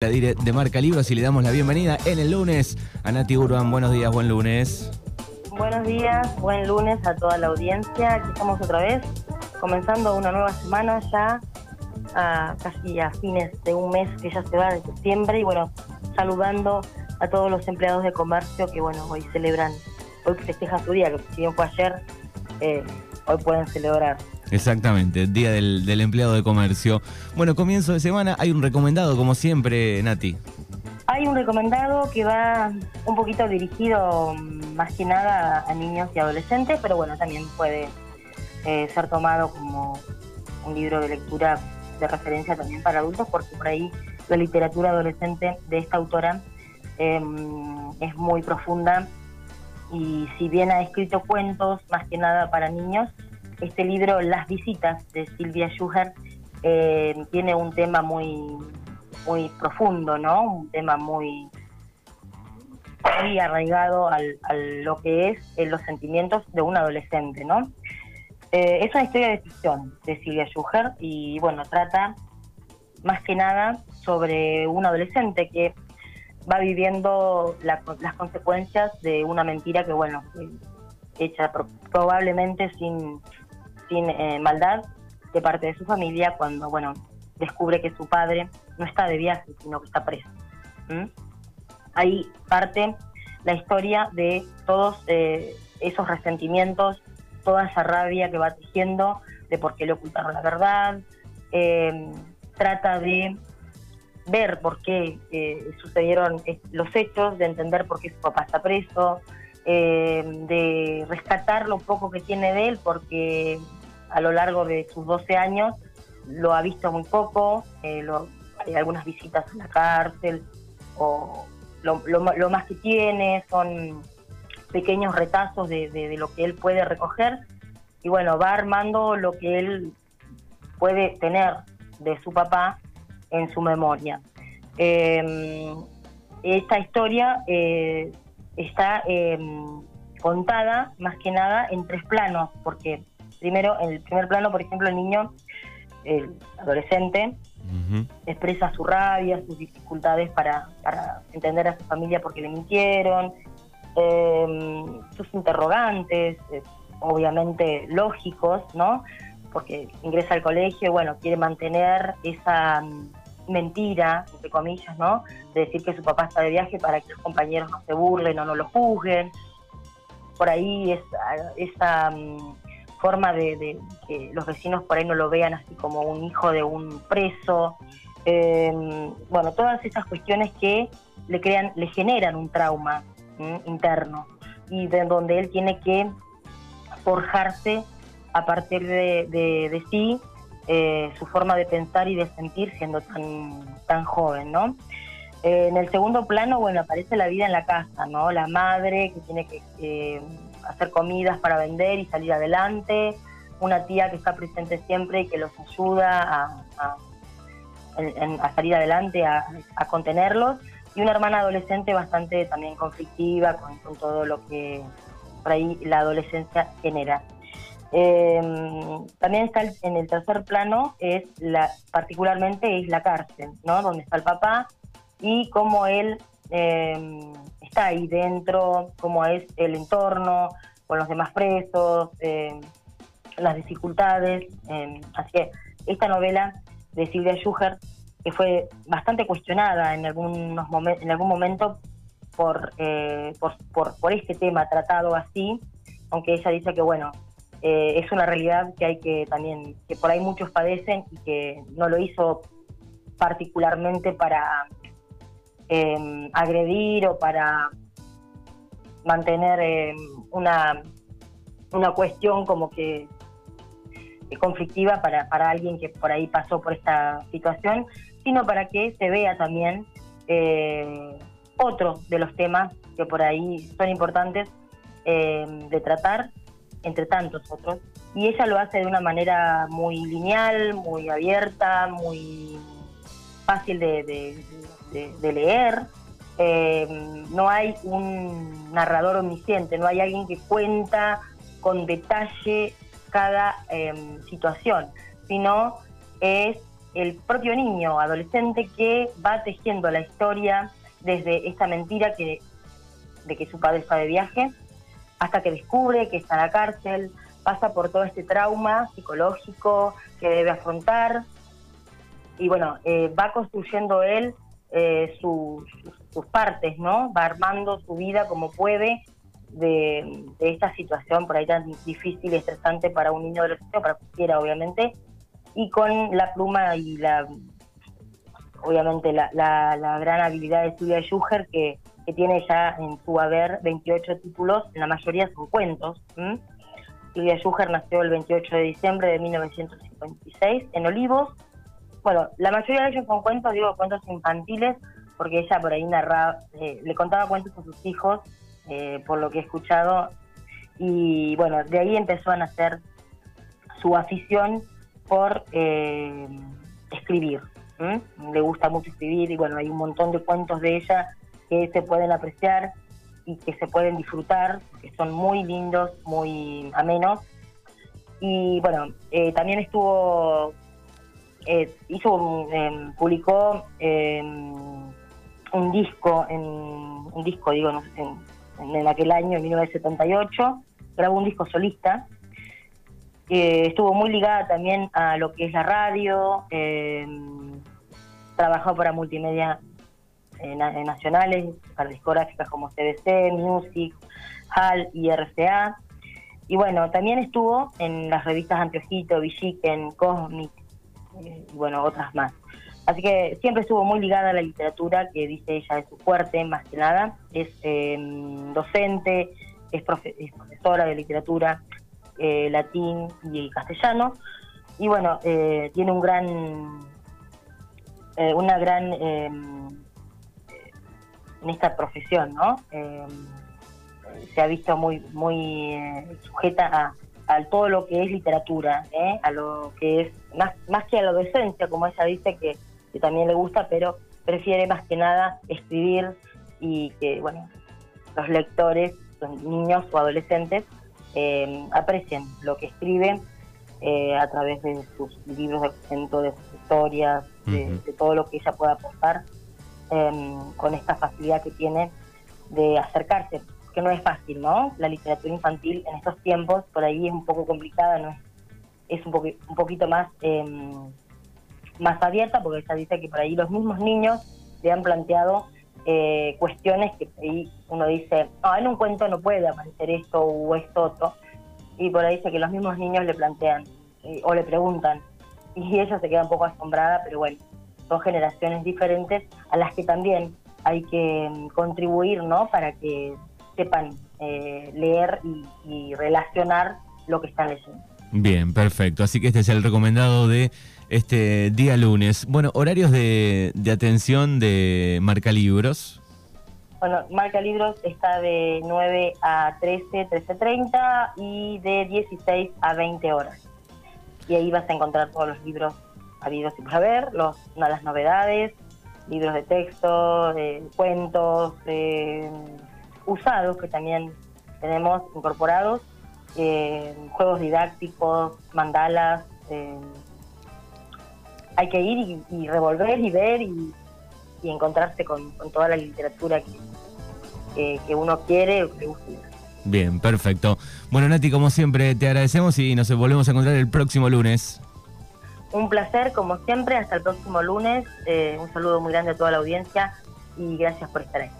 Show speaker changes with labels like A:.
A: De Marca Libros y le damos la bienvenida en el lunes a Nati Urban. Buenos días, buen lunes.
B: Buenos días, buen lunes a toda la audiencia. Aquí estamos otra vez, comenzando una nueva semana ya, casi a fines de un mes que ya se va de septiembre. Y bueno, saludando a todos los empleados de comercio que bueno, hoy celebran, hoy festejan su día, que si bien fue ayer, eh, hoy pueden celebrar.
A: Exactamente, Día del, Empleado de Comercio. Bueno, comienzo de semana, hay un recomendado como siempre, Nati.
B: Hay un recomendado que va un poquito dirigido mm, más que nada a niños y adolescentes, pero bueno, también puede eh, ser tomado como un libro de lectura de referencia también para adultos, porque por ahí la literatura adolescente de esta autora eh, es muy profunda y si bien ha escrito cuentos más que nada para niños, este libro, Las visitas de Silvia Schuher, eh, tiene un tema muy, muy profundo, ¿no? Un tema muy, muy arraigado al, a lo que es eh, los sentimientos de un adolescente, ¿no? Eh, es una historia de ficción de Silvia Schuher y, bueno, trata más que nada sobre un adolescente que va viviendo la, las consecuencias de una mentira que, bueno, hecha probablemente sin, sin eh, maldad de parte de su familia cuando, bueno, descubre que su padre no está de viaje, sino que está preso. Ahí parte la historia de todos eh, esos resentimientos, toda esa rabia que va tejiendo de por qué le ocultaron la verdad, eh, trata de ver por qué sucedieron los hechos, de entender por qué su papá está preso, de rescatar lo poco que tiene de él, porque a lo largo de sus 12 años lo ha visto muy poco, eh, hay algunas visitas a la cárcel, o lo, más que tiene son pequeños retazos de, lo que él puede recoger, y bueno, va armando lo que él puede tener de su papá en su memoria. Em, esta historia eh, está em, contada más que nada en tres planos, porque primero, en el primer plano, por ejemplo, el niño, el adolescente, expresa su rabia, sus dificultades para, entender a su familia porque le mintieron, em, sus interrogantes, eh, obviamente lógicos, ¿no? Porque ingresa al colegio y, bueno, quiere mantener esa mm, mentira, entre comillas, ¿no? De decir que su papá está de viaje para que los compañeros no se burlen o no lo juzguen. Por ahí esa, esa mm, forma de, que los vecinos por ahí no lo vean así como un hijo de un preso. Eh, bueno, todas esas cuestiones que le crean, le generan un trauma interno y de donde él tiene que forjarse a partir de, sí eh, su forma de pensar y de sentir siendo tan, tan joven, ¿no? Eh, en el segundo plano, bueno, aparece la vida en la casa, ¿no? La madre que tiene que hacer comidas para vender y salir adelante, una tía que está presente siempre y que los ayuda a, salir adelante, a, contenerlos, y una hermana adolescente bastante también conflictiva con, todo lo que por ahí la adolescencia genera. Eh, también está en el tercer plano, es la, particularmente es la cárcel, ¿no? donde está el papá y cómo él eh, está ahí dentro, cómo es el entorno, con los demás presos, eh, las dificultades. Eh, así que esta novela de Silvia Schuher, que fue bastante cuestionada en, algunos en algún momento por, por, por, este tema tratado así, aunque ella dice que, bueno, es una realidad que hay que también, que por ahí muchos padecen y que no lo hizo particularmente para eh, agredir o para mantener eh, una, una cuestión como que conflictiva para, para alguien que por ahí pasó por esta situación, sino para que se vea también eh, otro de los temas que por ahí son importantes eh, de tratar, entre tantos otros. Y ella lo hace de una manera muy lineal, muy abierta, muy fácil de, de, leer. Eh, no hay un narrador omnisciente, no hay alguien que cuenta con detalle cada em, situación, sino es el propio niño, adolescente, que va tejiendo la historia desde esta mentira que, de que su padre está de viaje, hasta que descubre que está en la cárcel, pasa por todo este trauma psicológico que debe afrontar, y bueno, eh, va construyendo él eh, sus, partes, ¿no? Va armando su vida como puede de, esta situación por ahí tan difícil y estresante para un niño adolescente, para cualquiera obviamente, y con la pluma y la obviamente la, gran habilidad de Silvia Schuger que, que, tiene ya en su haber 28 títulos, la mayoría son cuentos. Silvia Schuger nació el 28 de diciembre de 1956 en Olivos. Bueno, la mayoría de ellos son cuentos, digo cuentos infantiles, porque ella por ahí narraba, eh, le contaba cuentos a sus hijos, eh, por lo que he escuchado, y bueno, de ahí empezó a nacer su afición por eh, escribir. Le gusta mucho escribir y bueno, hay un montón de cuentos de ella que se pueden apreciar y que se pueden disfrutar, que son muy lindos, muy amenos. Y bueno, también estuvo, hizo, em, publicó em, un disco, en, un disco, digo, en, aquel año, en 1978, grabó un disco solista. estuvo muy ligada también a lo que es la radio, em, trabajó para multimedia eh, nacionales, para discográficas como CBC, Music, HAL y RCA. Y bueno, también estuvo en las revistas Antiojito, Villiquen, Cosmic eh, y bueno, otras más. Así que siempre estuvo muy ligada a la literatura, que dice ella es su fuerte, más que nada. Es em, docente, es, profesora de literatura, eh, latín y castellano. Y bueno, eh, tiene un gran, eh, una gran, em, en esta profesión, ¿no? Em, se ha visto muy, muy sujeta a, a, todo lo que es literatura, a lo que es, más, más que a la docencia, como ella dice, que que también le gusta, pero prefiere más que nada escribir y que, bueno, los lectores, los niños o adolescentes, eh, aprecien lo que escribe eh, a través de sus libros de cuento, de sus historias, de, todo lo que ella pueda aportar, em, con esta facilidad que tiene de acercarse, que no es fácil, ¿no? La literatura infantil en estos tiempos por ahí es un poco complicada, ¿no? Es, un, un poquito más... Em, más abierta, porque ella dice que por ahí los mismos niños le han planteado eh, cuestiones que ahí uno dice, en un cuento no puede aparecer esto o esto otro, y por ahí dice que los mismos niños le plantean eh, o le preguntan, y ella se queda un poco asombrada, pero bueno, son generaciones diferentes a las que también hay que mm, contribuir, ¿no? Para que sepan eh, leer y, y relacionar lo que están leyendo.
A: Bien, perfecto. Así que este es el recomendado de este día lunes. Bueno, horarios de, atención de Marca Libros.
B: Bueno, Marca Libros está de 9 a 13, 13.30 y de 16 a 20 horas. Y ahí vas a encontrar todos los libros habidos y por haber, los, las novedades, libros de texto, de cuentos, usados que también tenemos incorporados, eh, juegos didácticos, mandalas, eh, hay que ir y, revolver y ver y, encontrarse con, toda la literatura que, que, uno quiere o que le gusta.
A: Bien, perfecto. Bueno, Nati, como siempre, te agradecemos y nos volvemos a encontrar el próximo lunes.
B: Un placer, como siempre, hasta el próximo lunes. Eh, un saludo muy grande a toda la audiencia y gracias por estar ahí.